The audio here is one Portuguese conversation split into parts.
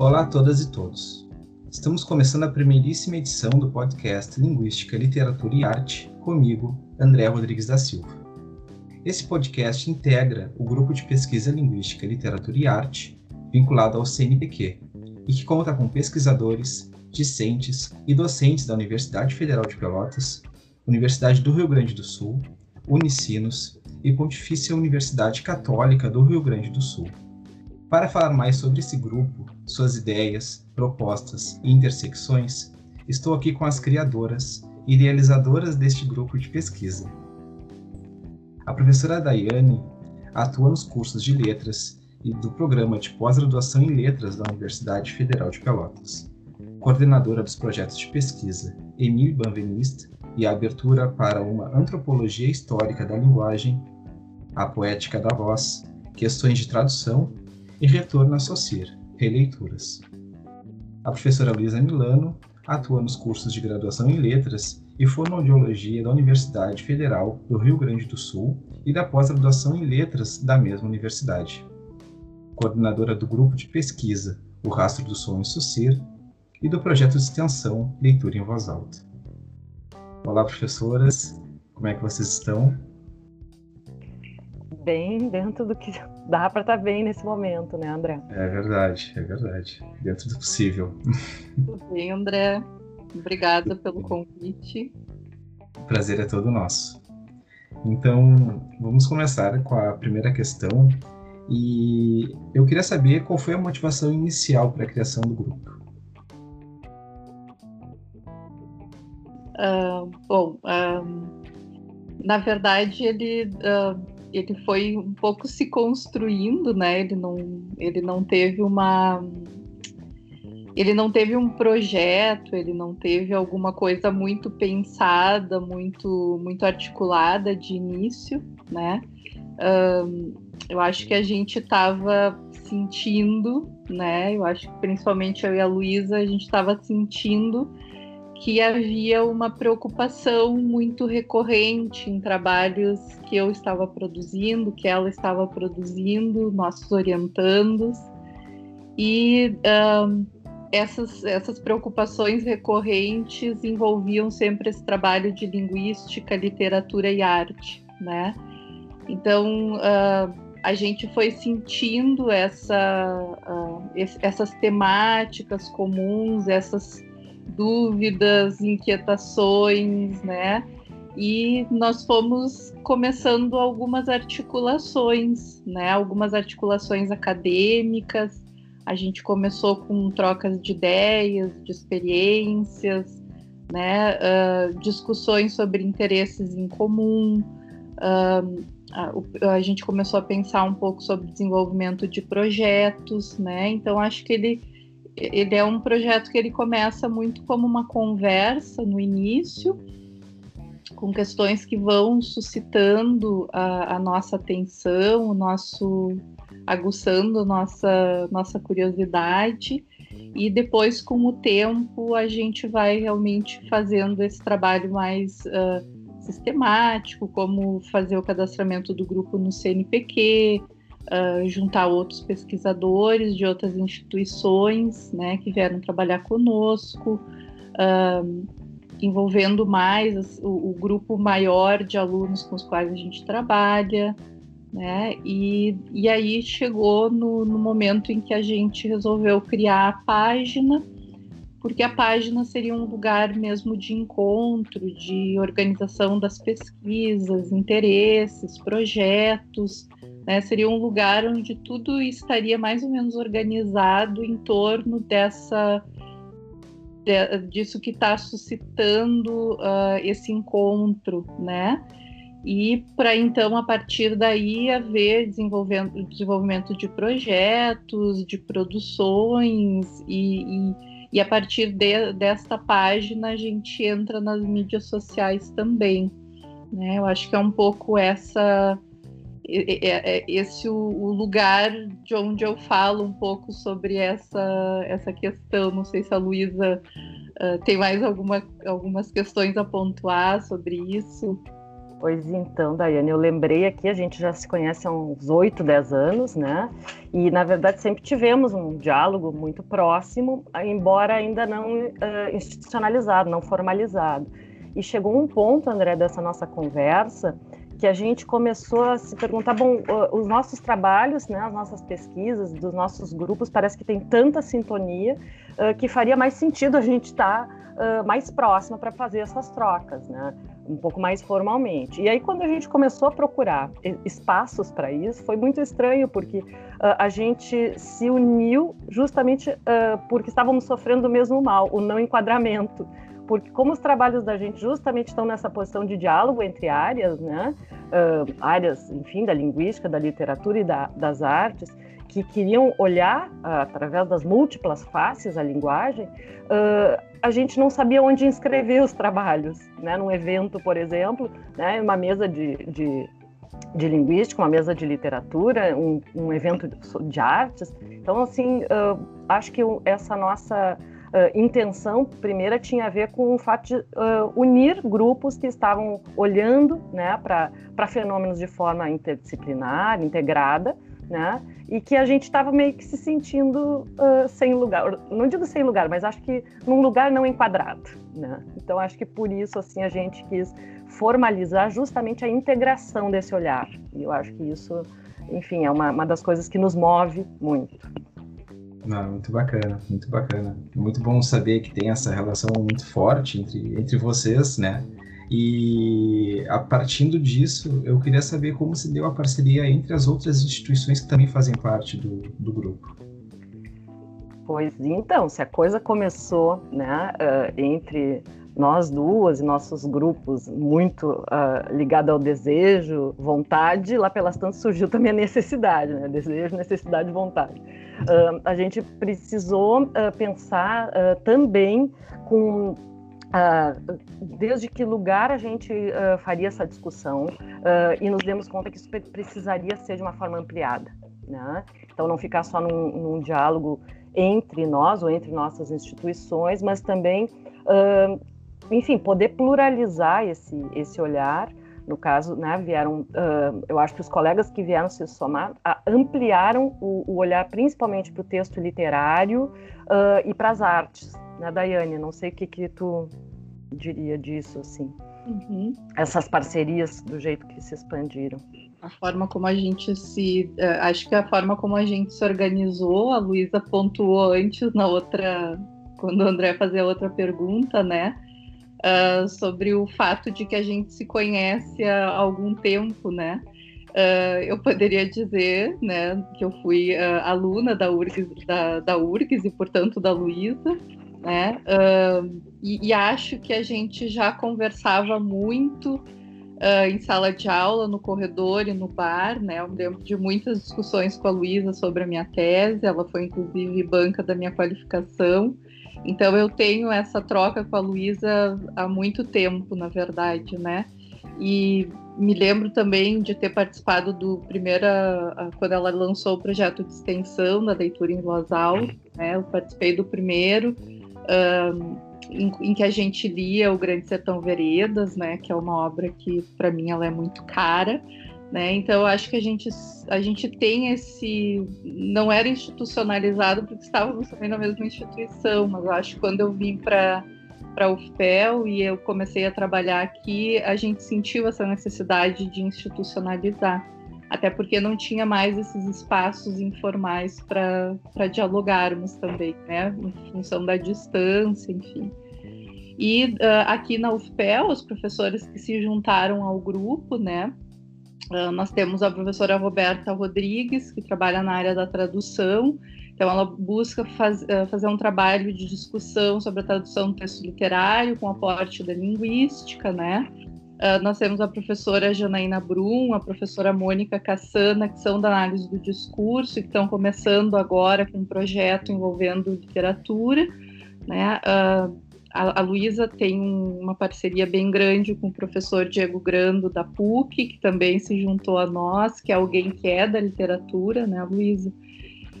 Olá a todas e todos. Estamos começando a primeiríssima edição do podcast Linguística, Literatura e Arte, comigo, André Rodrigues da Silva. Esse podcast integra o grupo de pesquisa Linguística, Literatura e Arte, vinculado ao CNPq, e que conta com pesquisadores, discentes e docentes da Universidade Federal de Pelotas, Universidade do Rio Grande do Sul, Unicinos e Pontifícia Universidade Católica do Rio Grande do Sul. Para falar mais sobre esse grupo, suas ideias, propostas e intersecções, estou aqui com as criadoras e idealizadoras deste grupo de pesquisa. A professora Daiane atua nos cursos de letras e do programa de pós-graduação em letras da Universidade Federal de Pelotas. Coordenadora dos projetos de pesquisa Emile Banveniste e a abertura para uma antropologia histórica da linguagem, a poética da voz, questões de tradução e retorno a Socir, releituras. A professora Luísa Milano atua nos cursos de graduação em Letras e Fonoaudiologia da Universidade Federal do Rio Grande do Sul e da pós-graduação em Letras da mesma universidade. Coordenadora do grupo de pesquisa O Rastro do em Socir e do projeto de extensão Leitura em Voz Alta. Olá, professoras, como é que vocês estão? bem dentro do que dá para estar tá bem nesse momento, né, André? É verdade, é verdade. Dentro do possível. Tudo bem, André. Obrigada pelo convite. O prazer é todo nosso. Então, vamos começar com a primeira questão. E eu queria saber qual foi a motivação inicial para a criação do grupo. Uh, bom, uh, na verdade, ele uh, ele foi um pouco se construindo, né? Ele não, ele não teve uma ele não teve um projeto, ele não teve alguma coisa muito pensada, muito muito articulada de início, né? Um, eu acho que a gente estava sentindo, né? Eu acho que principalmente eu e a Luísa, a gente estava sentindo que havia uma preocupação muito recorrente em trabalhos que eu estava produzindo, que ela estava produzindo, nossos orientandos, e um, essas, essas preocupações recorrentes envolviam sempre esse trabalho de linguística, literatura e arte, né? Então, uh, a gente foi sentindo essa, uh, essas temáticas comuns, essas dúvidas, inquietações, né? E nós fomos começando algumas articulações, né? Algumas articulações acadêmicas. A gente começou com trocas de ideias, de experiências, né? Uh, discussões sobre interesses em comum. Uh, a, a gente começou a pensar um pouco sobre desenvolvimento de projetos, né? Então acho que ele ele é um projeto que ele começa muito como uma conversa no início, com questões que vão suscitando a, a nossa atenção, o nosso aguçando nossa nossa curiosidade. E depois com o tempo a gente vai realmente fazendo esse trabalho mais uh, sistemático, como fazer o cadastramento do grupo no CNPq, uh, juntar outros pesquisadores de outras instituições né, que vieram trabalhar conosco, uh, envolvendo mais o, o, grupo maior de alunos com os quais a gente trabalha. Né? E, e aí chegou no, no momento em que a gente resolveu criar a página porque a página seria um lugar mesmo de encontro, de organização das pesquisas, interesses, projetos, né? Seria um lugar onde tudo estaria mais ou menos organizado em torno dessa de, disso que está suscitando uh, esse encontro, né? E para então, a partir daí, haver desenvolvimento, de projetos, de produções, e, e, e a partir de, desta página a gente entra nas mídias sociais também. Né? Eu acho que é um pouco essa é, é esse o, lugar de onde eu falo um pouco sobre essa, essa questão. Não sei se a Luísa uh, tem mais alguma, algumas questões a pontuar sobre isso. Pois então, Daiane, eu lembrei aqui, a gente já se conhece há uns 8, 10 anos, né? E, na verdade, sempre tivemos um diálogo muito próximo, embora ainda não uh, institucionalizado, não formalizado. E chegou um ponto, André, dessa nossa conversa, que a gente começou a se perguntar, bom, os nossos trabalhos, né, as nossas pesquisas dos nossos grupos, parece que tem tanta sintonia uh, que faria mais sentido a gente estar tá, uh, mais próxima para fazer essas trocas, né? Um pouco mais formalmente. E aí, quando a gente começou a procurar espaços para isso, foi muito estranho, porque uh, a gente se uniu justamente uh, porque estávamos sofrendo o mesmo mal, o não enquadramento. Porque, como os trabalhos da gente justamente estão nessa posição de diálogo entre áreas, né? Uh, áreas, enfim, da linguística, da literatura e da, das artes, que queriam olhar, através das múltiplas faces, a linguagem, a gente não sabia onde inscrever os trabalhos, né? Num evento, por exemplo, né? Uma mesa de, de, de linguística, uma mesa de literatura, um, um evento de artes. Então, assim, uh, acho que essa nossa intenção primeira tinha a ver com o fato de unir grupos que estavam olhando, né, para fenômenos de forma interdisciplinar, integrada, né? E que a gente estava meio que se sentindo uh, sem lugar, não digo sem lugar, mas acho que num lugar não enquadrado, né? Então acho que por isso assim a gente quis formalizar justamente a integração desse olhar. E eu acho que isso, enfim, é uma, uma das coisas que nos move muito. Não, muito bacana, muito bacana. Muito bom saber que tem essa relação muito forte entre, entre vocês, né? E a partindo disso, eu queria saber como se deu a parceria entre as outras instituições que também fazem parte do, do grupo. Pois então, se a coisa começou né, uh, entre nós duas e nossos grupos muito uh, ligado ao desejo, vontade, lá pelas tantas surgiu também a necessidade, né? Desejo, necessidade, vontade. Uh, a gente precisou uh, pensar também com Uh, desde que lugar a gente uh, faria essa discussão uh, e nos demos conta que isso precisaria ser de uma forma ampliada. Né? Então, não ficar só num, num, diálogo entre nós ou entre nossas instituições, mas também, enfim, poder pluralizar esse, esse olhar. No caso, né, vieram, eu acho que os colegas que vieram se somar ampliaram o, o olhar principalmente para o texto literário e para as artes né, Daiane? Não sei o que, que tu diria disso, assim. Uhum. Essas parcerias do jeito que se expandiram. A forma como a gente se. Uh, acho que a forma como a gente se organizou, a Luísa pontuou antes na outra. Quando o André fazia a outra pergunta, né? Uh, sobre o fato de que a gente se conhece há algum tempo, né? Uh, eu poderia dizer né, que eu fui uh, aluna da URGS, da, da URGS e, portanto, da Luísa, né? Uh, e, e, acho que a gente já conversava muito em sala de aula, no corredor e no bar, né? Eu lembro de muitas discussões com a Luísa sobre a minha tese, ela foi inclusive banca da minha qualificação. Então eu tenho essa troca com a Luísa há muito tempo, na verdade, né? E me lembro também de ter participado do primeiro, quando ela lançou o projeto de extensão da leitura em voz alta, né? Eu participei do primeiro, um, em, em, que a gente lia o Grande Sertão Veredas, né, que é uma obra que para mim ela é muito cara, né? Então acho que a gente a gente tem esse não era institucionalizado porque estávamos também na mesma instituição, mas acho que quando eu vim para para o UFPEL e eu comecei a trabalhar aqui, a gente sentiu essa necessidade de institucionalizar até porque não tinha mais esses espaços informais para dialogarmos também, né, em função da distância, enfim. E uh, aqui na UFPEL, os professores que se juntaram ao grupo, né, nós temos a professora Roberta Rodrigues, que trabalha na área da tradução, então ela busca faz, uh, fazer um trabalho de discussão sobre a tradução do texto literário com aporte da linguística, né, Uh, nós temos a professora Janaína Brum, a professora Mônica Cassana, que são da análise do discurso e que estão começando agora com um projeto envolvendo literatura. Né? A, a Luísa tem uma parceria bem grande com o professor Diego Grando, da PUC, que também se juntou a nós, que é alguém que é da literatura, né, Luísa?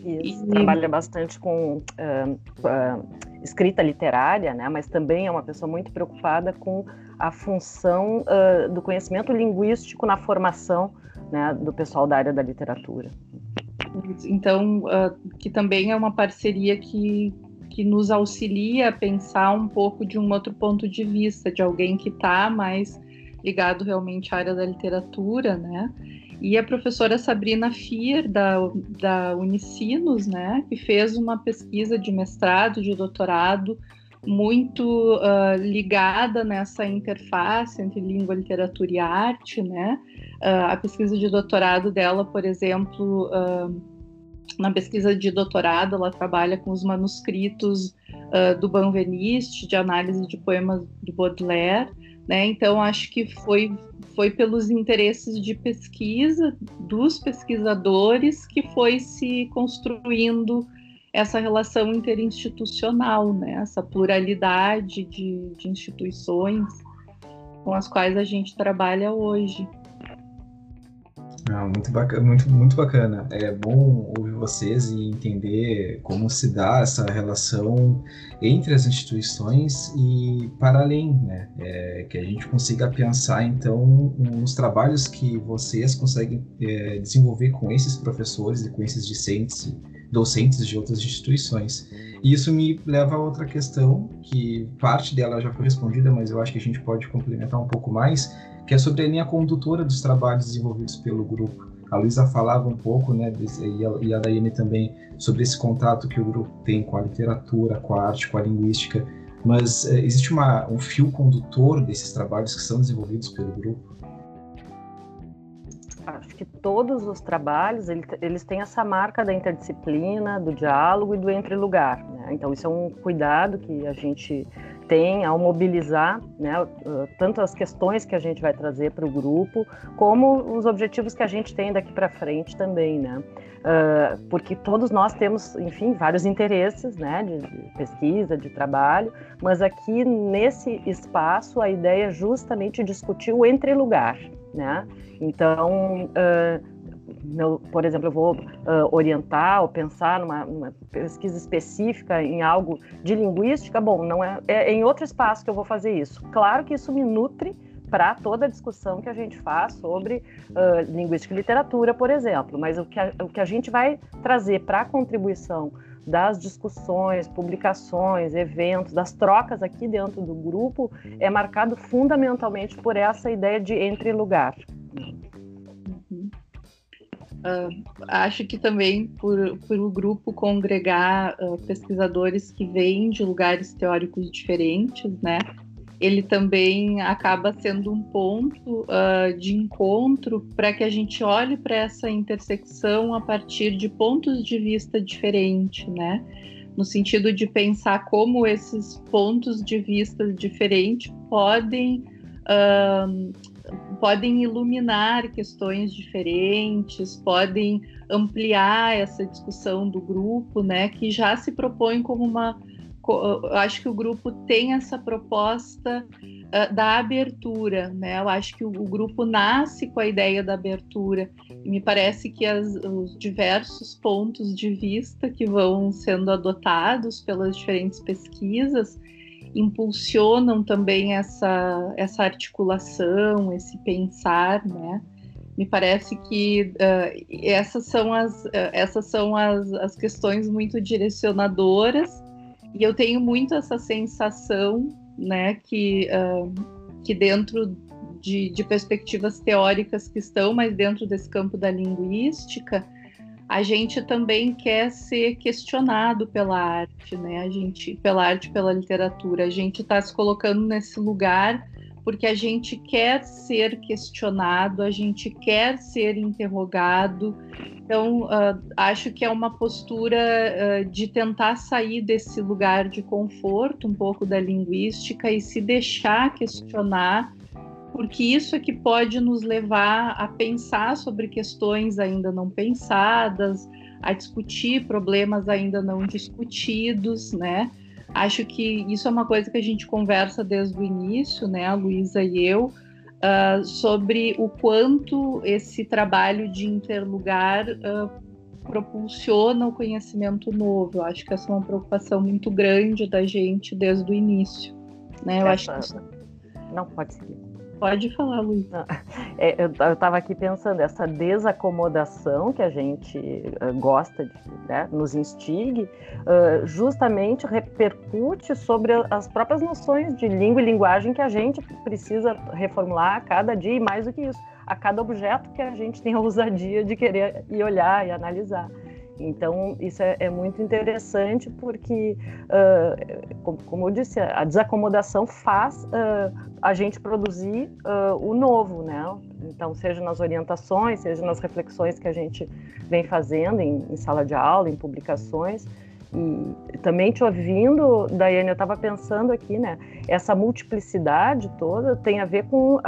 Isso, e... trabalha bastante com uh, uh, escrita literária, né? Mas também é uma pessoa muito preocupada com a função uh, do conhecimento linguístico na formação né, do pessoal da área da literatura. Então, que também é uma parceria que, que nos auxilia a pensar um pouco de um outro ponto de vista, de alguém que está mais ligado realmente à área da literatura, né? E a professora Sabrina Fier, da, da Unicinos, né, que fez uma pesquisa de mestrado, de doutorado, muito uh, ligada nessa interface entre língua, literatura e arte, né? Uh, a pesquisa de doutorado dela, por exemplo, uh, na pesquisa de doutorado, ela trabalha com os manuscritos do Banveniste, de análise de poemas de Baudelaire, né? Então, acho que foi, foi pelos interesses de pesquisa dos pesquisadores que foi se construindo essa relação interinstitucional, né? essa pluralidade de, de instituições com as quais a gente trabalha hoje. Ah, muito bacana, muito, muito bacana. É bom ouvir vocês e entender como se dá essa relação entre as instituições e para além, né? É, que a gente consiga pensar então nos trabalhos que vocês conseguem é, desenvolver com esses professores e com esses discentes, docentes de outras instituições. E isso me leva a outra questão que parte dela já foi respondida, mas eu acho que a gente pode complementar um pouco mais que é sobre a linha condutora dos trabalhos desenvolvidos pelo grupo. A Luísa falava um pouco, né, e a Daiane também, sobre esse contato que o grupo tem com a literatura, com a arte, com a linguística, mas é, existe uma, um fio condutor desses trabalhos que são desenvolvidos pelo grupo? Acho que todos os trabalhos eles têm essa marca da interdisciplina, do diálogo e do entre-lugar. Né? Então isso é um cuidado que a gente tem ao mobilizar né, tanto as questões que a gente vai trazer para o grupo, como os objetivos que a gente tem daqui para frente também, né? Uh, porque todos nós temos, enfim, vários interesses, né, de, pesquisa, de trabalho, mas aqui nesse espaço a ideia é justamente discutir o entre-lugar, né? Então, uh, meu, por exemplo, eu vou uh, orientar ou pensar numa, numa, pesquisa específica em algo de linguística, bom, não é, é, em outro espaço que eu vou fazer isso. Claro que isso me nutre para toda a discussão que a gente faz sobre uh, linguística e literatura, por exemplo, mas o que a, o que a gente vai trazer para a contribuição das discussões, publicações, eventos, das trocas aqui dentro do grupo é marcado fundamentalmente por essa ideia de entre lugar. Uh, acho que também por, por o grupo congregar uh, pesquisadores que vêm de lugares teóricos diferentes, né? Ele também acaba sendo um ponto uh, de encontro para que a gente olhe para essa intersecção a partir de pontos de vista diferentes, né? No sentido de pensar como esses pontos de vista diferentes podem podem iluminar questões diferentes, podem ampliar essa discussão do grupo, né, que já se propõe como uma eu acho que o grupo tem essa proposta uh, da abertura, né? Eu acho que o, o, grupo nasce com a ideia da abertura e me parece que as, os diversos pontos de vista que vão sendo adotados pelas diferentes pesquisas impulsionam também essa, essa articulação, esse pensar, né? Me parece que uh, essas são, as, uh, essas são as, as questões muito direcionadoras e eu tenho muito essa sensação, né, que, uh, que dentro de, de perspectivas teóricas que estão mais dentro desse campo da linguística, a gente também quer ser questionado pela arte, né? A gente, pela arte, pela literatura, a gente está se colocando nesse lugar porque a gente quer ser questionado, a gente quer ser interrogado. Então, uh, acho que é uma postura uh, de tentar sair desse lugar de conforto, um pouco da linguística, e se deixar questionar porque isso é que pode nos levar a pensar sobre questões ainda não pensadas, a discutir problemas ainda não discutidos, né? Acho que isso é uma coisa que a gente conversa desde o início, né, a Luísa e eu, uh, sobre o quanto esse trabalho de interlugar uh, propulsiona o conhecimento novo. Eu acho que essa é uma preocupação muito grande da gente desde o início, né? Eu essa... acho que Não, pode seguir. Pode falar, Luiz. É, eu estava aqui pensando, essa desacomodação que a gente uh, gosta de, né, nos instigue, uh, justamente repercute sobre as próprias noções de língua e linguagem que a gente precisa reformular a cada dia e mais do que isso, a cada objeto que a gente tem a ousadia de querer ir olhar e analisar. Então, isso é, é muito interessante porque, uh, como, como, eu disse, a desacomodação faz uh, a gente produzir uh, o novo, né? Então, seja nas orientações, seja nas reflexões que a gente vem fazendo em, em sala de aula, em publicações. E também te ouvindo, Daiane, eu estava pensando aqui, né? Essa multiplicidade toda tem a ver com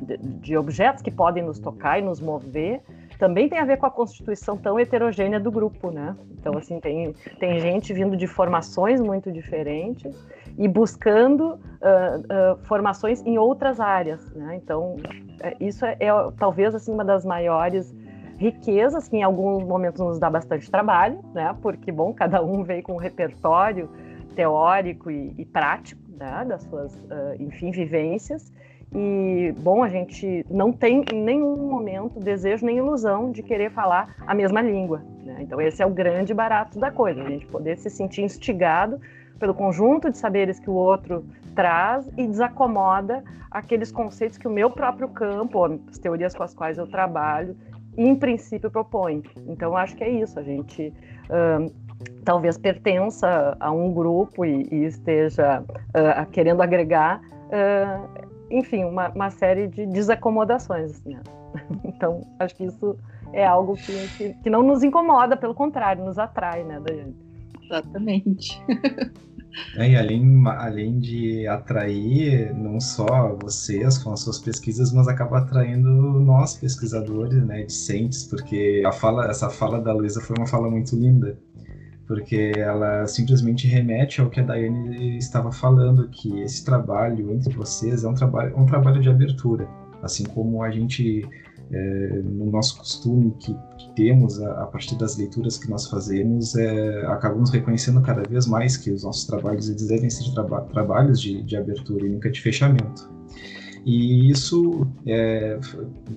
de, de objetos que podem nos tocar e nos mover, também tem a ver com a constituição tão heterogênea do grupo, né? Então, assim, tem, tem gente vindo de formações muito diferentes e buscando uh, uh, formações em outras áreas, né? Então, é, isso é, é, talvez, assim, uma das maiores riquezas que em alguns momentos nos dá bastante trabalho, né? Porque, bom, cada um veio com um repertório teórico e, e prático, né? Das suas, uh, enfim, vivências e, bom, a gente não tem em nenhum momento desejo nem ilusão de querer falar a mesma língua. Né? Então, esse é o grande barato da coisa, a gente poder se sentir instigado pelo conjunto de saberes que o outro traz e desacomoda aqueles conceitos que o meu próprio campo, as teorias com as quais eu trabalho, em princípio propõe. Então, acho que é isso, a gente. talvez pertença a um grupo e, e esteja uh, querendo agregar uh, enfim, uma, uma série de desacomodações. Né? Então, acho que isso é algo que, que, que, não nos incomoda, pelo contrário, nos atrai, né, Daiane? Exatamente. É, e além, além de atrair não só vocês com as suas pesquisas, mas acaba atraindo nós pesquisadores, né, discentes, porque a fala, essa fala da Luísa foi uma fala muito linda porque ela simplesmente remete ao que a Daiane estava falando, que esse trabalho entre vocês é um trabalho, um trabalho de abertura, assim como a gente é, no nosso costume que, que temos a, a, partir das leituras que nós fazemos, é, acabamos reconhecendo cada vez mais que os nossos trabalhos eles devem ser traba trabalhos de, de abertura e nunca de fechamento. E isso é,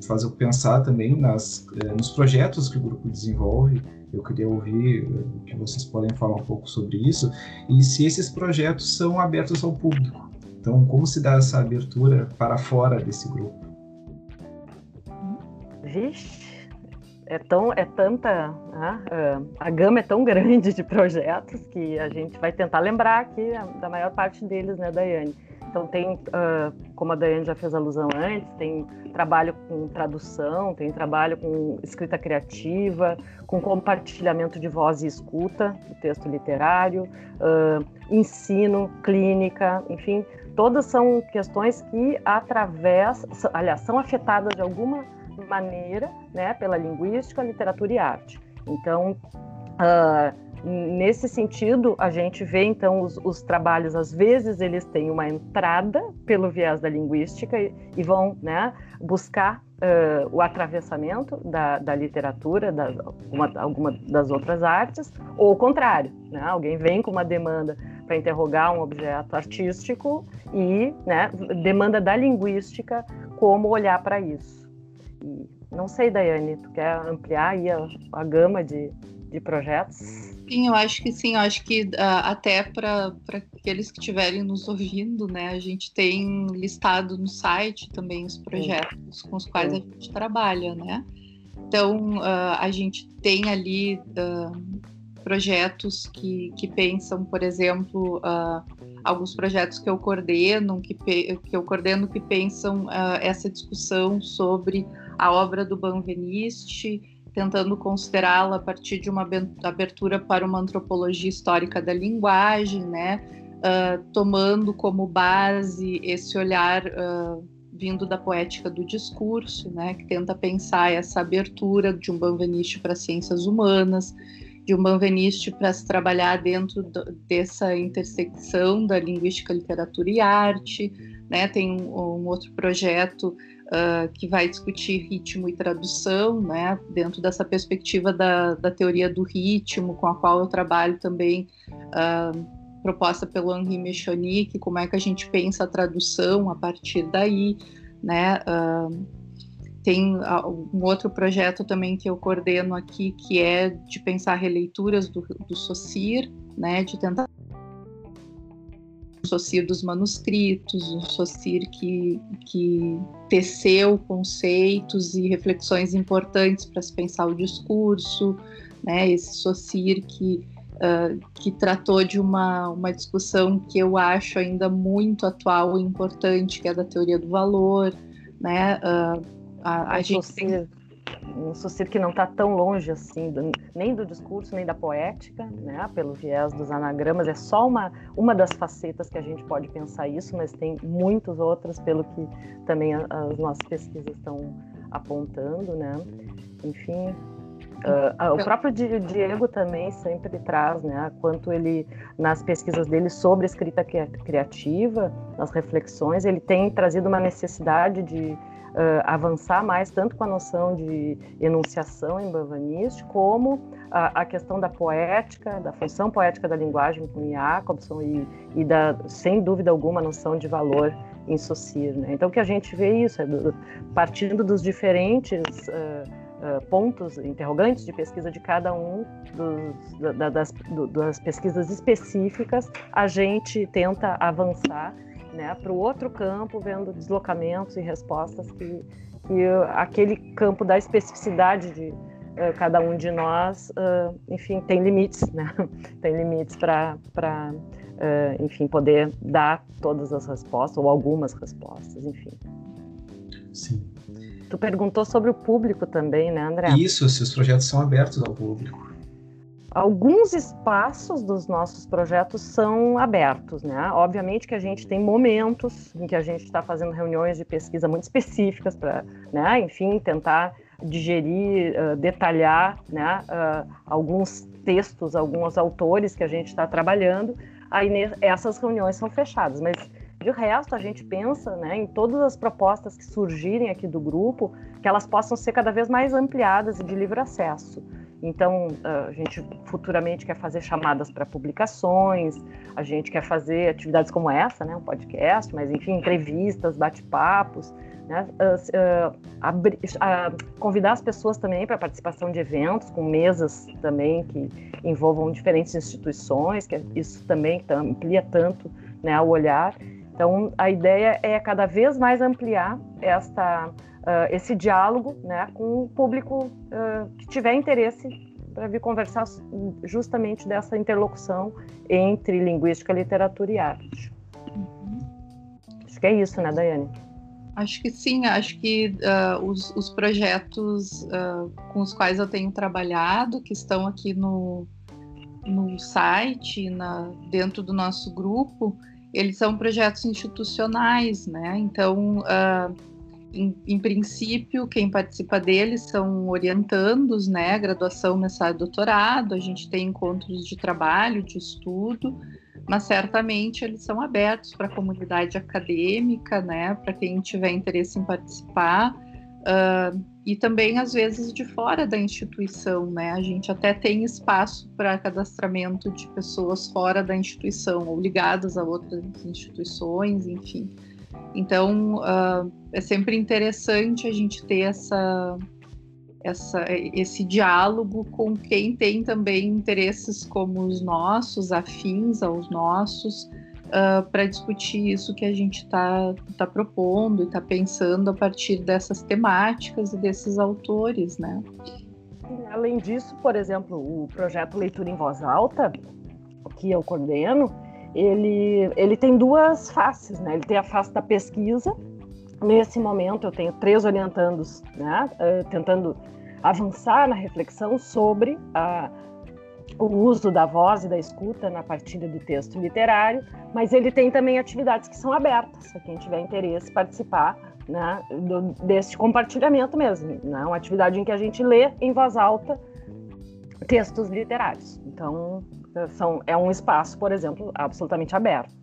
faz eu pensar também nas, é, nos projetos que o grupo desenvolve, eu queria ouvir o que vocês podem falar um pouco sobre isso e se esses projetos são abertos ao público. Então, como se dá essa abertura para fora desse grupo? Vixe, é tão é tanta né? a gama é tão grande de projetos que a gente vai tentar lembrar aqui da maior parte deles, né, Daiane? Então tem, uh, como a Daiane já fez alusão antes, tem trabalho com tradução, tem trabalho com escrita criativa, com compartilhamento de voz e escuta texto literário, uh, ensino, clínica, enfim, todas são questões que atravessam, aliás, são afetadas de alguma maneira, né, pela linguística, literatura e arte. Então, uh, Nesse sentido, a gente vê então os, os, trabalhos, às vezes eles têm uma entrada pelo viés da linguística e, e vão né, buscar uh, o atravessamento da, da literatura, da, uma, alguma das outras artes, ou o contrário, né, alguém vem com uma demanda para interrogar um objeto artístico e né, demanda da linguística como olhar para isso. E, não sei, Daiane, tu quer ampliar aí a, a gama de, de projetos? Sim, eu acho que sim. Eu acho que uh, até para aqueles que estiverem nos ouvindo, né, a gente tem listado no site também os projetos com os quais a gente trabalha, né? Então, uh, a gente tem ali uh, projetos que, que pensam, por exemplo, alguns projetos que eu coordeno, que, que eu coordeno que pensam essa discussão sobre a obra do Banveniste, tentando considerá-la a partir de uma abertura para uma antropologia histórica da linguagem, né? Uh, tomando como base esse olhar uh, vindo da poética do discurso, né? Que tenta pensar essa abertura de um Banveniste para ciências humanas, de um Banveniste para se trabalhar dentro do, dessa intersecção da linguística, literatura e arte, né? Tem um, um outro projeto uh, que vai discutir ritmo e tradução, né, dentro dessa perspectiva da, da teoria do ritmo, com a qual eu trabalho também uh, proposta pelo Henri Mechonic, como é que a gente pensa a tradução a partir daí, né? Uh, tem um outro projeto também que eu coordeno aqui, que é de pensar releituras do, do Socir, né? De tentar Socir dos manuscritos, o Socir que, que teceu conceitos e reflexões importantes para se pensar o discurso, né? Esse Socir que uh, que tratou de uma, uma discussão que eu acho ainda muito atual e importante, que é da teoria do valor, né? Uh, a, a gente tem... um Socir que não está tão longe assim, do, nem do discurso, nem da poética, né, pelo viés dos anagramas, é só uma, uma das facetas que a gente pode pensar isso, mas tem muitas outras, pelo que também as nossas pesquisas estão apontando, né? Enfim, Uh, o próprio Diego também sempre traz, né, quanto ele nas pesquisas dele sobre escrita criativa, nas reflexões, ele tem trazido uma necessidade de uh, avançar mais tanto com a noção de enunciação em Bavanis, como a, a, questão da poética, da função poética da linguagem com Jacobson e, e da, sem dúvida alguma, noção de valor em Saussure. Né? Então, o que a gente vê é isso, é do, partindo dos diferentes uh, uh, pontos interrogantes de pesquisa de cada um dos, da, das, do, das pesquisas específicas, a gente tenta avançar né, para o outro campo, vendo deslocamentos e respostas que, que aquele campo da especificidade de uh, cada um de nós, uh, enfim, tem limites, né? tem limites para, uh, enfim, poder dar todas as respostas ou algumas respostas, enfim. Sim. Tu perguntou sobre o público também, né, André? Isso, se os projetos são abertos ao público. Alguns espaços dos nossos projetos são abertos, né? Obviamente que a gente tem momentos em que a gente está fazendo reuniões de pesquisa muito específicas para, né, enfim, tentar digerir, uh, detalhar, né, uh, alguns textos, alguns autores que a gente está trabalhando. Aí essas reuniões são fechadas, mas de resto, a gente pensa né, em todas as propostas que surgirem aqui do grupo, que elas possam ser cada vez mais ampliadas e de livre acesso. Então, a gente futuramente quer fazer chamadas para publicações, a gente quer fazer atividades como essa, né, um podcast, mas enfim, entrevistas, bate-papos, né, uh, uh, convidar as pessoas também para participação de eventos, com mesas também que envolvam diferentes instituições, que isso também amplia tanto né, o olhar. Então, a ideia é cada vez mais ampliar esta, uh, esse diálogo né, com o público uh, que tiver interesse para vir conversar justamente dessa interlocução entre linguística, literatura e arte. Acho que é isso, né, Daiane? Acho que sim, acho que uh, os, os, projetos com os quais eu tenho trabalhado, que estão aqui no, no site, na, dentro do nosso grupo, eles são projetos institucionais, né? Então, uh, em, em, princípio, quem participa deles são orientandos, né? Graduação, mestrado, doutorado. A gente tem encontros de trabalho, de estudo, mas certamente eles são abertos para a comunidade acadêmica, né? Para quem tiver interesse em participar. Uh, e também às vezes de fora da instituição, né? A gente até tem espaço para cadastramento de pessoas fora da instituição ou ligadas a outras instituições, enfim. Então uh, é sempre interessante a gente ter essa, essa, esse diálogo com quem tem também interesses como os nossos, afins aos nossos, uh, ah, para discutir isso que a gente está tá propondo e está pensando a partir dessas temáticas e desses autores, né? Além disso, por exemplo, o projeto Leitura em Voz Alta, que eu coordeno, ele, ele tem duas faces, né? Ele tem a face da pesquisa. Nesse momento, eu tenho três orientandos, né? Uh, tentando avançar na reflexão sobre a, o uso da voz e da escuta na partilha do texto literário, mas ele tem também atividades que são abertas, a quem tiver interesse participar né, do, desse compartilhamento mesmo. Né, uma atividade em que a gente lê em voz alta textos literários. Então, são, é um espaço, por exemplo, absolutamente aberto.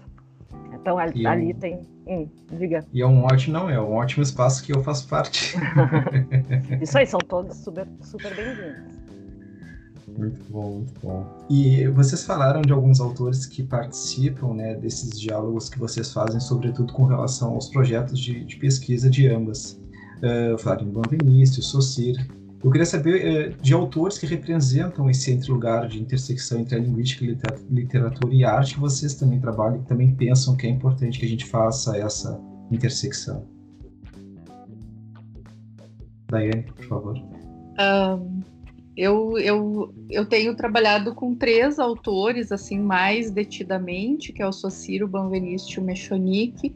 Então, ali, é ali tem. Hum, diga. E é um ótimo, não, é um ótimo espaço que eu faço parte. Isso aí, são todos super, super bem-vindos. Muito bom, muito bom. E vocês falaram de alguns autores que participam né, desses diálogos que vocês fazem, sobretudo com relação aos projetos de, de pesquisa de ambas. Uh, falaram em Bom Vinícius, Socir. Eu queria saber uh, de autores que representam esse entre lugar de intersecção entre a linguística, literatura e arte que vocês também trabalham, que também pensam que é importante que a gente faça essa intersecção. Daiane, por favor. Um, eu, eu, eu tenho trabalhado com três autores, assim, mais detidamente, que é o Sociro, Banveniste e o Mechonique,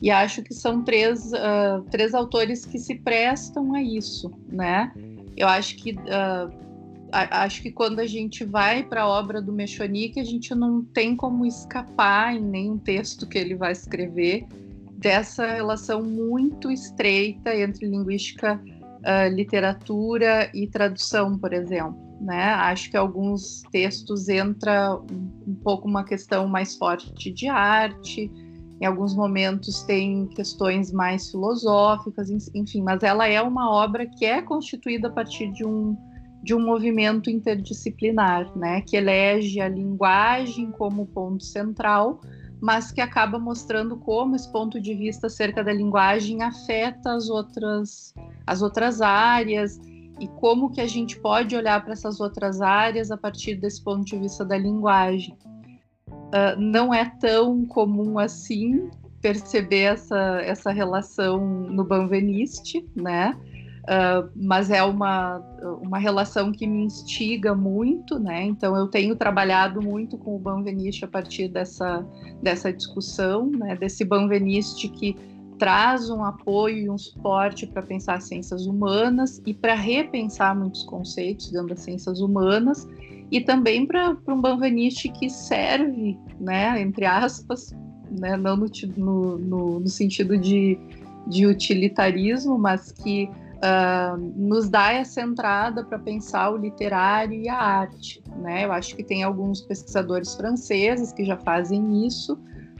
e acho que são três, uh, três autores que se prestam a isso, né? Eu acho que uh, acho que quando a gente vai para a obra do Mechonique, a gente não tem como escapar em nenhum texto que ele vai escrever dessa relação muito estreita entre linguística uh, literatura e tradução, por exemplo. Né? Acho que alguns textos entra um, um pouco uma questão mais forte de arte, em alguns momentos tem questões mais filosóficas, enfim, mas ela é uma obra que é constituída a partir de um, de um movimento interdisciplinar, né, que elege a linguagem como ponto central, mas que acaba mostrando como esse ponto de vista acerca da linguagem afeta as outras, as outras áreas e como que a gente pode olhar para essas outras áreas a partir desse ponto de vista da linguagem. Uh, não é tão comum assim perceber essa, essa relação no Banveniste, né? Uh, mas é uma, uma relação que me instiga muito, né? Então eu tenho trabalhado muito com o Banveniste a partir dessa, dessa discussão, né? Desse Banveniste que traz um apoio e um suporte para pensar as ciências humanas e para repensar muitos conceitos dentro das ciências humanas e também para um Banveniste que serve, né? Entre aspas, né? Não no, no, no, no sentido de, de utilitarismo, mas que uh, nos dá essa entrada para pensar o literário e a arte. Né? Eu acho que tem alguns pesquisadores franceses que já fazem isso,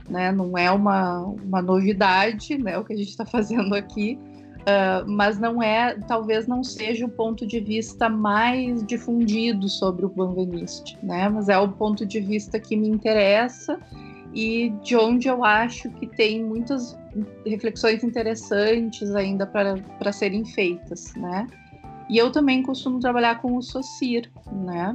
né? não é uma, uma novidade né? o que a gente está fazendo aqui, uh, mas não é, talvez não seja o ponto de vista mais difundido sobre o Banveniste, né? mas é o ponto de vista que me interessa e de onde eu acho que tem muitas reflexões interessantes ainda para serem feitas, né? E eu também costumo trabalhar com o Socir, né?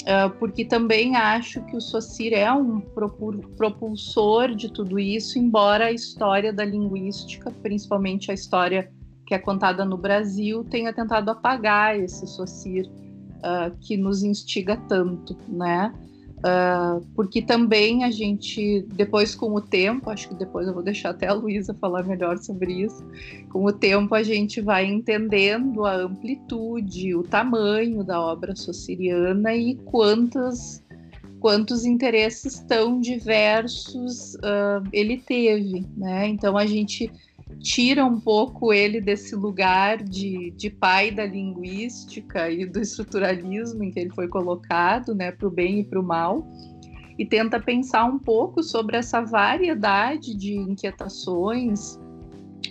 Uh, porque também acho que o Socir é um propulsor de tudo isso, embora a história da linguística, principalmente a história que é contada no Brasil, tenha tentado apagar esse Socir uh, que nos instiga tanto, né? Uh, porque também a gente, depois com o tempo, acho que depois eu vou deixar até a Luísa falar melhor sobre isso, com o tempo a gente vai entendendo a amplitude, o tamanho da obra sociriana e quantas, quantos interesses tão diversos uh, ele teve, né? Então a gente tira um pouco ele desse lugar de, de pai da linguística e do estruturalismo em que ele foi colocado, né, para o bem e para o mal, e tenta pensar um pouco sobre essa variedade de inquietações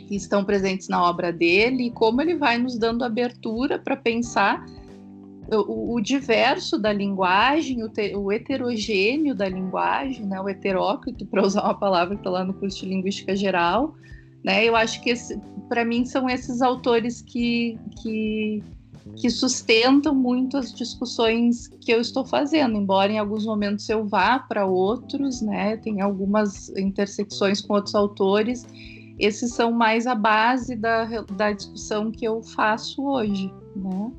que estão presentes na obra dele e como ele vai nos dando abertura para pensar o, o, diverso da linguagem, o, te, o, heterogêneo da linguagem, né, o heterócrito, para usar uma palavra que está lá no curso de Linguística Geral, né? Eu acho que para mim são esses autores que, que, que sustentam muito as discussões que eu estou fazendo, embora em alguns momentos eu vá para outros, né? Tem algumas intersecções com outros autores. Esses são mais a base da, da discussão que eu faço hoje, né?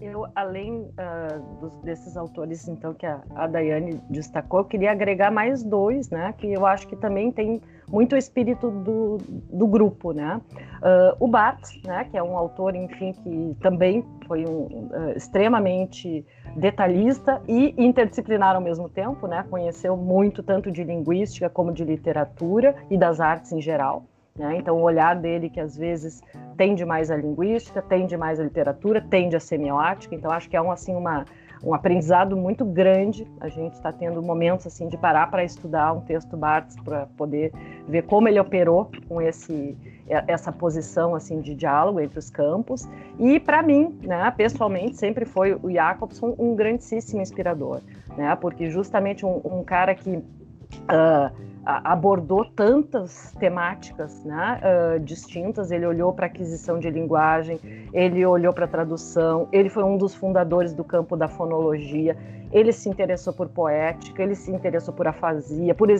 Eu, além uh, dos, desses autores, então, que a, a Daiane destacou, eu queria agregar mais dois, né, que eu acho que também tem muito o espírito do, do grupo, né. Uh, o Bart, né, que é um autor, enfim, que também foi um, uh, extremamente detalhista e interdisciplinar ao mesmo tempo, né, conheceu muito tanto de linguística como de literatura e das artes em geral. Né? Então, o olhar dele, que às vezes tende mais à linguística, tende mais à literatura, tende à semiótica. Então, acho que é um, assim, uma, um aprendizado muito grande. A gente está tendo momentos assim de parar para estudar um texto Barthes para poder ver como ele operou com esse essa posição assim de diálogo entre os campos. E para mim, né, pessoalmente, sempre foi o Jacobson um grandíssimo inspirador, né? Porque justamente um, um cara que uh, abordou tantas temáticas né, uh, distintas. Ele olhou para aquisição de linguagem, ele olhou para tradução, ele foi um dos fundadores do campo da fonologia. Ele se interessou por poética, ele se interessou por afasia, por uh,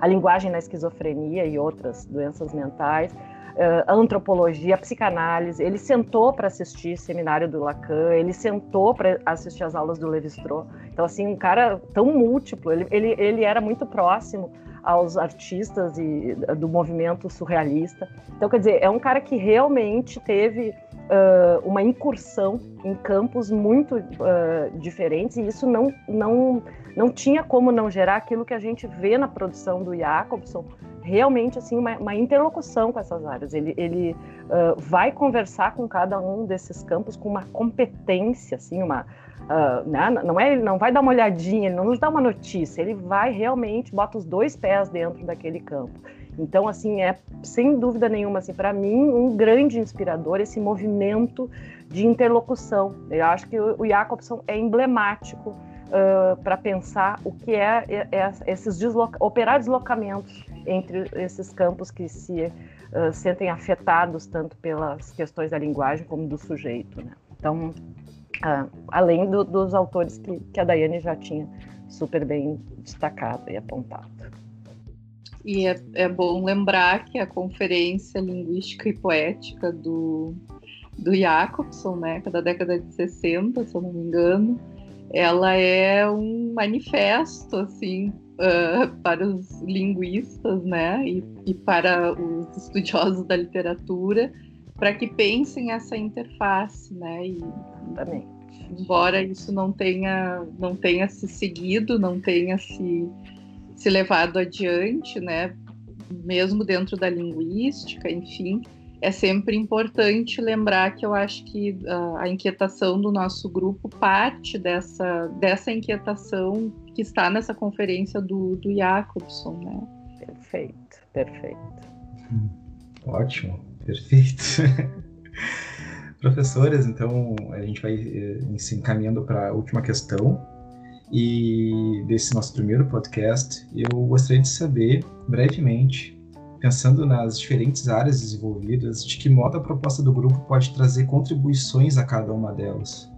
a linguagem na esquizofrenia e outras doenças mentais. Uh, antropologia, psicanálise. Ele sentou para assistir seminário do Lacan, ele sentou para assistir as aulas do Levi-Strauss. Então, assim, um cara tão múltiplo, ele, ele, ele era muito próximo aos artistas e do movimento surrealista. Então, quer dizer, é um cara que realmente teve uh, uma incursão em campos muito uh, diferentes e isso não, não, não tinha como não gerar aquilo que a gente vê na produção do Jacobson, realmente assim uma, uma interlocução com essas áreas. Ele, ele uh, vai conversar com cada um desses campos com uma competência, assim, uma Uh, né? Não é ele não vai dar uma olhadinha, ele não nos dá uma notícia, ele vai realmente bota os dois pés dentro daquele campo. Então, assim, é sem dúvida nenhuma, assim, para mim, um grande inspirador esse movimento de interlocução. Eu acho que o, Jacobson é emblemático uh, para pensar o que é, é, é esses desloca operar deslocamentos entre esses campos que se uh, sentem afetados tanto pelas questões da linguagem como do sujeito. Né? Então, ah, além do, dos autores que, que a Daiane já tinha super bem destacado e apontado. E é, é, bom lembrar que a Conferência Linguística e Poética do, do Jacobson, né, é da década de 60, se eu não me engano, ela é um manifesto assim uh, para os linguistas, né, e, e para os estudiosos da literatura, para que pensem essa interface, né? E, Exatamente. Embora isso não tenha, não tenha se seguido, não tenha se, se levado adiante, né? Mesmo dentro da linguística, enfim, é sempre importante lembrar que eu acho que uh, a inquietação do nosso grupo parte dessa, dessa inquietação que está nessa conferência do, do Jacobson, né? Perfeito, perfeito. Hum, ótimo. Perfeito. Professores, então a gente vai eh, se encaminhando para a última questão. E desse nosso primeiro podcast, eu gostaria de saber, brevemente, pensando nas diferentes áreas desenvolvidas, de que modo a proposta do grupo pode trazer contribuições a cada uma delas.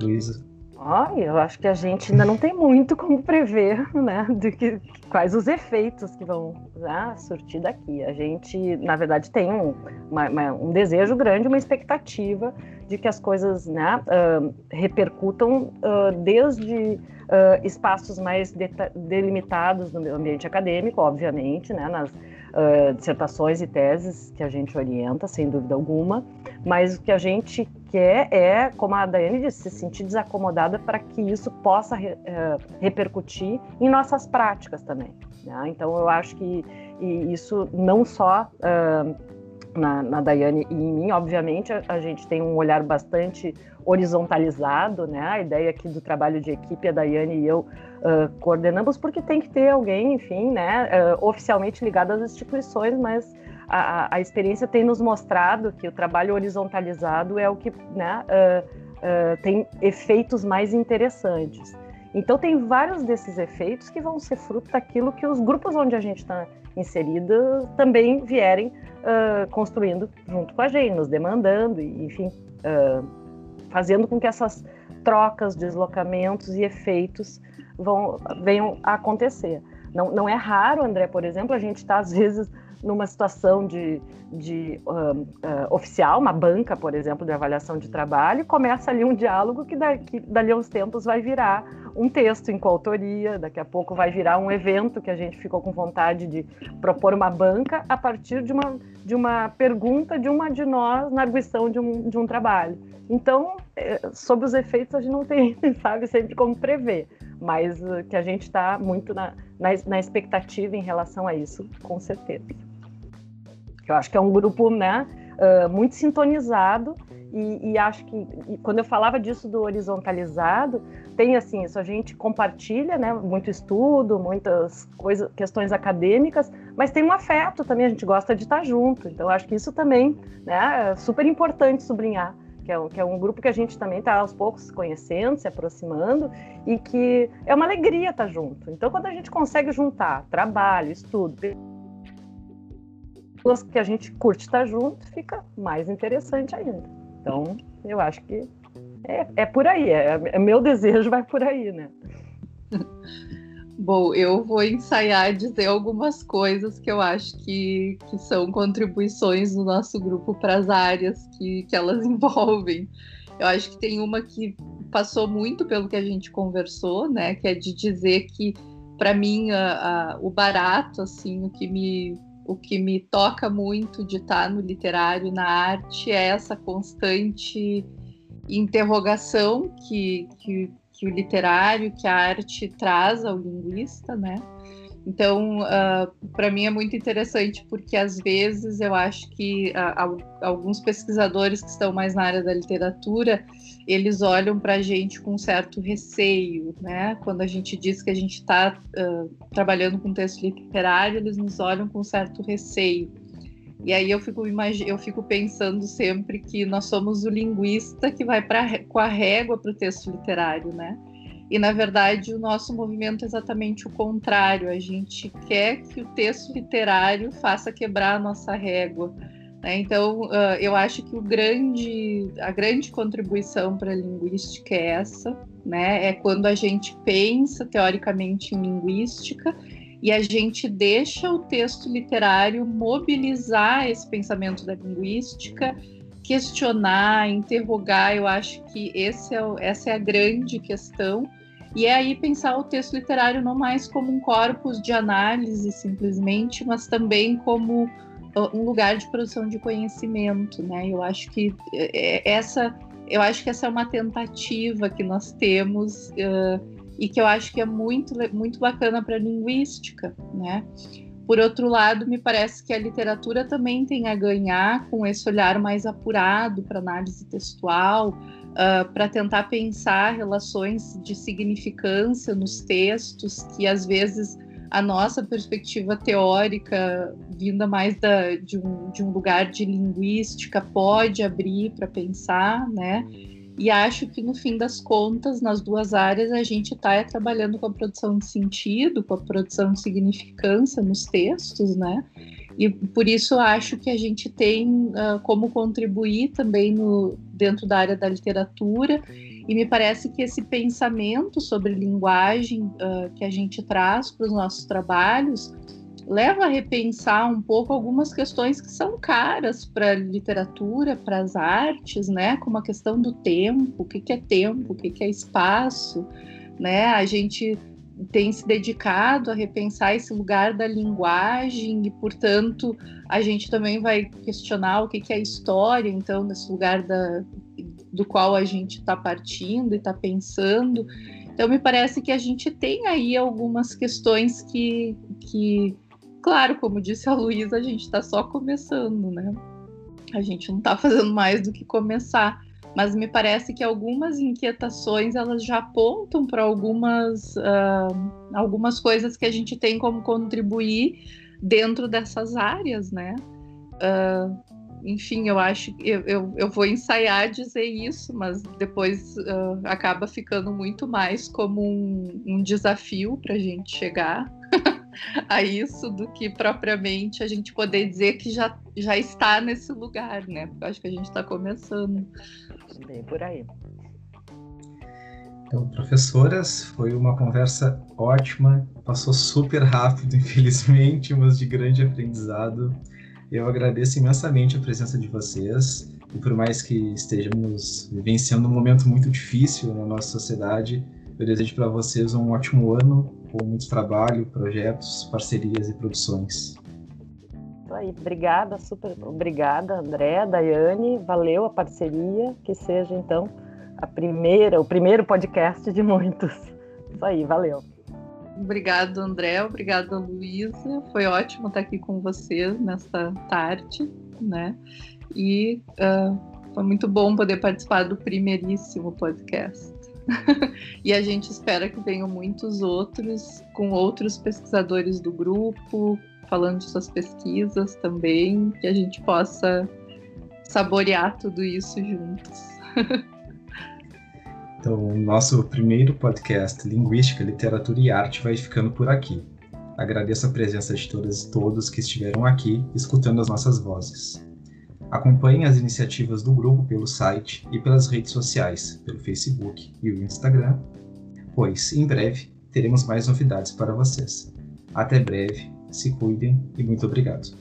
Luísa. Olha, eu acho que a gente ainda não tem muito como prever, né, de que, quais os efeitos que vão né, surtir daqui. A gente, na verdade, tem um, uma, uma, um desejo grande, uma expectativa de que as coisas né, uh, repercutam uh, desde uh, espaços mais de, delimitados no ambiente acadêmico, obviamente, né, nas dissertações e teses que a gente orienta, sem dúvida alguma, mas o que a gente quer é, como a Daiane disse, se sentir desacomodada para que isso possa re, uh, repercutir em nossas práticas também. Né? Então, eu acho que isso não só uh, na, na Daiane e em mim, obviamente, a, a, gente tem um olhar bastante horizontalizado, né? A ideia aqui do trabalho de equipe, a Daiane e eu uh, coordenamos, porque tem que ter alguém, enfim, né, oficialmente ligado às instituições, mas a, a, experiência tem nos mostrado que o trabalho horizontalizado é o que né, uh, uh, tem efeitos mais interessantes. Então, tem vários desses efeitos que vão ser fruto daquilo que os grupos onde a gente está inserida também vierem uh, construindo junto com a gente, nos demandando, enfim, fazendo com que essas trocas, deslocamentos e efeitos vão, venham a acontecer. Não, não é raro, André, por exemplo, a gente está às vezes numa situação de, de uh, oficial, uma banca, por exemplo, de avaliação de trabalho, começa ali um diálogo que daqui, dali a uns tempos vai virar um texto em coautoria, daqui a pouco vai virar um evento que a gente ficou com vontade de propor uma banca a partir de uma, de uma pergunta de uma de nós na arguição de um, de um trabalho. Então, eh, sobre os efeitos, a gente não tem, sabe, sempre como prever, mas uh, que a gente está muito na, na, na expectativa em relação a isso, com certeza. Eu acho que é um grupo, né, uh, muito sintonizado e, e acho que e quando eu falava disso do horizontalizado, tem assim, isso a gente compartilha, né, muito estudo, muitas coisas, questões acadêmicas, mas tem um afeto também, a gente gosta de estar junto. Então acho que isso também, né, é super importante sublinhar. Que é, que é um grupo que a gente também está aos poucos se conhecendo, se aproximando, e que é uma alegria estar junto. Então, quando a gente consegue juntar trabalho, estudo, pessoas que a gente curte estar junto, fica mais interessante ainda. Então, eu acho que é, é por aí, é, é meu desejo vai por aí, né? Bom, eu vou ensaiar dizer algumas coisas que eu acho que, que são contribuições do nosso grupo para as áreas que, que elas envolvem. Eu acho que tem uma que passou muito pelo que a gente conversou, né? Que é de dizer que, para mim, a, a, o barato, assim, o que me o que me toca muito de estar no literário, na arte, é essa constante interrogação que, que, que o literário, que a arte traz ao linguista, né? Então, uh, ah, para mim é muito interessante porque às vezes eu acho que uh, alguns pesquisadores que estão mais na área da literatura eles olham para a gente com um certo receio, né? Quando a gente diz que a gente está uh, trabalhando com texto literário, eles nos olham com um certo receio. E aí eu fico, eu fico pensando sempre que nós somos o linguista que vai pra, com a régua para o texto literário, né? E na verdade o nosso movimento é exatamente o contrário. A gente quer que o texto literário faça quebrar a nossa régua né? Então, uh, eu acho que o grande, a grande contribuição para a linguística é essa, né? é quando a gente pensa teoricamente em linguística e a gente deixa o texto literário mobilizar esse pensamento da linguística, questionar, interrogar. Eu acho que esse é, essa é a grande questão. E é aí pensar o texto literário não mais como um corpus de análise simplesmente, mas também como um lugar de produção de conhecimento, né? Eu acho que é, é, essa, eu acho que essa é uma tentativa que nós temos uh, e que eu acho que é muito, muito bacana para a linguística, né? Por outro lado, me parece que a literatura também tem a ganhar com esse olhar mais apurado para análise textual, uh, para tentar pensar relações de significância nos textos que às vezes a nossa perspectiva teórica, vinda mais da, de, um, de um lugar de linguística, pode abrir para pensar, né? E acho que no fim das contas, nas duas áreas, a gente está trabalhando com a produção de sentido, com a produção de significância nos textos, né? E por isso acho que a gente tem uh, como contribuir também no, dentro da área da literatura e me parece que esse pensamento sobre linguagem uh, que a gente traz para os nossos trabalhos leva a repensar um pouco algumas questões que são caras para a literatura, para as artes, né? Como a questão do tempo, o que, que é tempo, o que, que é espaço, né? A gente tem se dedicado a repensar esse lugar da linguagem e, portanto, a gente também vai questionar o que, é história, então, nesse lugar da, do qual a gente está partindo e está pensando. Então, me parece que a gente tem aí algumas questões que, que claro, como disse a Luísa, a gente está só começando, né? A gente não está fazendo mais do que começar mas me parece que algumas inquietações elas já apontam para algumas, uh, algumas coisas que a gente tem como contribuir dentro dessas áreas, né? Uh, enfim, eu acho que eu, eu, eu, vou ensaiar dizer isso, mas depois uh, acaba ficando muito mais como um, um desafio para a gente chegar a isso do que propriamente a gente poder dizer que já, já está nesse lugar, né? Porque eu acho que a gente está começando. Bem por aí. Então, professoras, foi uma conversa ótima, passou super rápido, infelizmente, mas de grande aprendizado. Eu agradeço imensamente a presença de vocês e por mais que estejamos vivenciando um momento muito difícil na nossa sociedade, eu desejo para vocês um ótimo ano com muito trabalho, projetos, parcerias e produções. Aí, obrigada, super obrigada, André, Daiane, valeu a parceria, que seja então a primeira, o primeiro podcast de muitos. Isso aí, valeu. Obrigado, André, obrigada, Luísa. Foi ótimo estar aqui com vocês nesta tarde, né? e uh, foi muito bom poder participar do primeiríssimo podcast. e a gente espera que venham muitos outros, com outros pesquisadores do grupo, falando de suas pesquisas também, que a gente possa saborear tudo isso juntos. então, o nosso primeiro podcast, Linguística, Literatura e Arte, vai ficando por aqui. Agradeço a presença de todas e todos que estiveram aqui escutando as nossas vozes. Acompanhe as iniciativas do grupo pelo site e pelas redes sociais, pelo Facebook e o Instagram, pois em breve teremos mais novidades para vocês. Até breve, se cuidem e muito obrigado.